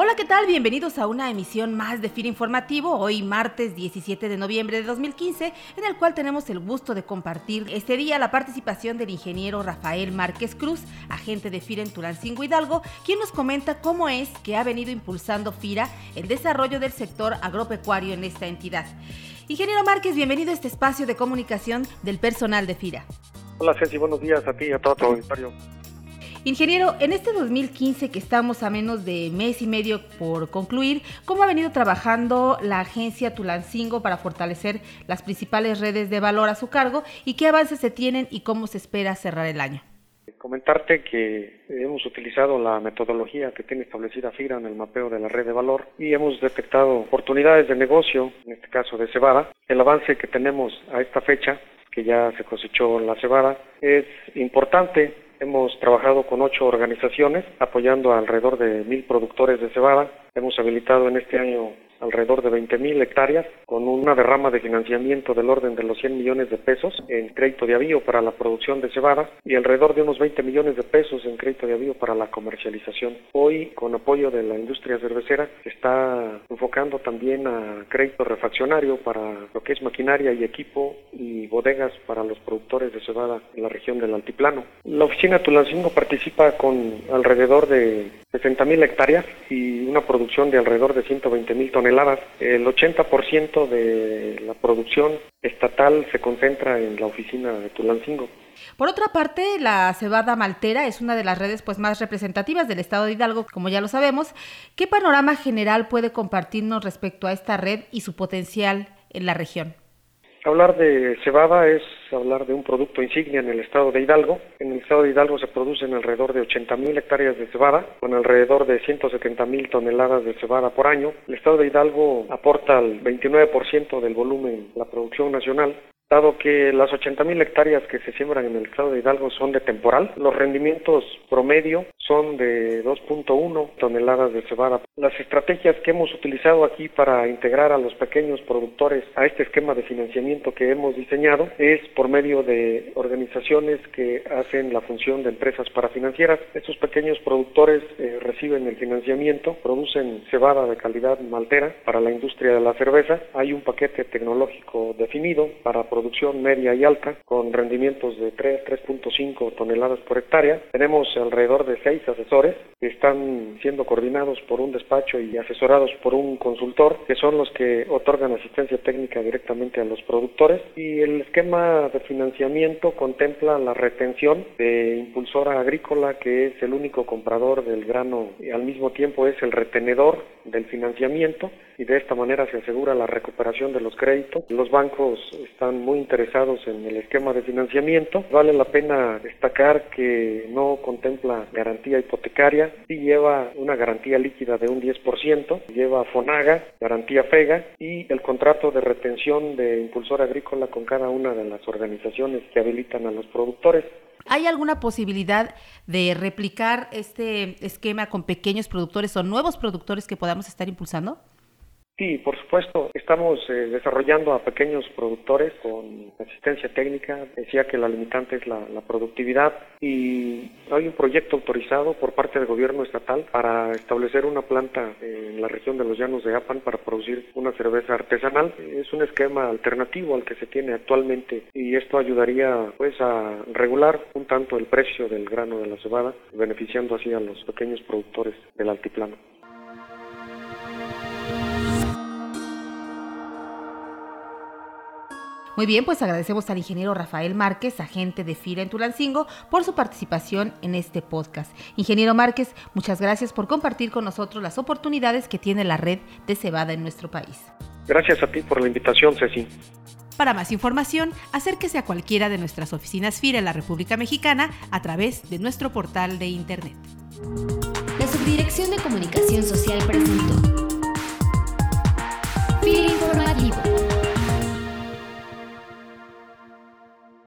Hola, ¿qué tal? Bienvenidos a una emisión más de FIR Informativo, hoy martes 17 de noviembre de 2015, en el cual tenemos el gusto de compartir este día la participación del ingeniero Rafael Márquez Cruz, agente de FIRA en Tulancingo Hidalgo, quien nos comenta cómo es que ha venido impulsando FIRA el desarrollo del sector agropecuario en esta entidad. Ingeniero Márquez, bienvenido a este espacio de comunicación del personal de FIRA. Hola Ceci, buenos días a ti y a todo tu auditorio. Ingeniero, en este 2015 que estamos a menos de mes y medio por concluir, ¿cómo ha venido trabajando la agencia Tulancingo para fortalecer las principales redes de valor a su cargo y qué avances se tienen y cómo se espera cerrar el año? Comentarte que hemos utilizado la metodología que tiene establecida FIRA en el mapeo de la red de valor y hemos detectado oportunidades de negocio, en este caso de cebada. El avance que tenemos a esta fecha, que ya se cosechó la cebada, es importante Hemos trabajado con ocho organizaciones apoyando a alrededor de mil productores de cebada. Hemos habilitado en este año alrededor de 20.000 hectáreas, con una derrama de financiamiento del orden de los 100 millones de pesos en crédito de avío para la producción de cebada y alrededor de unos 20 millones de pesos en crédito de avío para la comercialización. Hoy, con apoyo de la industria cervecera, está enfocando también a crédito refaccionario para lo que es maquinaria y equipo y bodegas para los productores de cebada en la región del Altiplano. La oficina Tulancingo participa con alrededor de 60.000 hectáreas y una producción de alrededor de 120.000 toneladas el 80% de la producción estatal se concentra en la oficina de Tulancingo. Por otra parte, la cebada maltera es una de las redes pues, más representativas del estado de Hidalgo, como ya lo sabemos. ¿Qué panorama general puede compartirnos respecto a esta red y su potencial en la región? Hablar de cebada es hablar de un producto insignia en el estado de Hidalgo. En el estado de Hidalgo se producen alrededor de 80.000 hectáreas de cebada, con alrededor de 170.000 toneladas de cebada por año. El estado de Hidalgo aporta el 29% del volumen de la producción nacional Dado que las 80.000 hectáreas que se siembran en el estado de Hidalgo son de temporal, los rendimientos promedio son de 2.1 toneladas de cebada. Las estrategias que hemos utilizado aquí para integrar a los pequeños productores a este esquema de financiamiento que hemos diseñado es por medio de organizaciones que hacen la función de empresas parafinancieras. Estos pequeños productores eh, reciben el financiamiento, producen cebada de calidad maltera para la industria de la cerveza. Hay un paquete tecnológico definido para producción media y alta, con rendimientos de 3, 3.5 toneladas por hectárea. Tenemos alrededor de 6 asesores que están siendo coordinados por un despacho y asesorados por un consultor, que son los que otorgan asistencia técnica directamente a los productores. Y el esquema de financiamiento contempla la retención de Impulsora Agrícola, que es el único comprador del grano y al mismo tiempo es el retenedor del financiamiento y de esta manera se asegura la recuperación de los créditos. Los bancos están muy interesados en el esquema de financiamiento. Vale la pena destacar que no contempla garantía hipotecaria, sí lleva una garantía líquida de un 10%, lleva FONAGA, garantía FEGA y el contrato de retención de impulsor agrícola con cada una de las organizaciones que habilitan a los productores. ¿Hay alguna posibilidad de replicar este esquema con pequeños productores o nuevos productores que podamos estar impulsando? Sí, por supuesto. Estamos eh, desarrollando a pequeños productores con asistencia técnica. Decía que la limitante es la, productividad y hay un proyecto autorizado por parte del gobierno estatal para establecer una planta en la región de los Llanos de Apan para producir una cerveza artesanal. Es un esquema alternativo al que se tiene actualmente y esto ayudaría pues a regular un tanto el precio del grano de la cebada, beneficiando así a los pequeños productores del altiplano. Muy bien, pues agradecemos al ingeniero Rafael Márquez, agente de FIRA en Tulancingo, por su participación en este podcast. Ingeniero Márquez, muchas gracias por compartir con nosotros las oportunidades que tiene la red de cebada en nuestro país. Gracias a ti por la invitación, Ceci. Para más información, acérquese a cualquiera de nuestras oficinas FIRA en la República Mexicana a través de nuestro portal de Internet. La Subdirección de Comunicación Social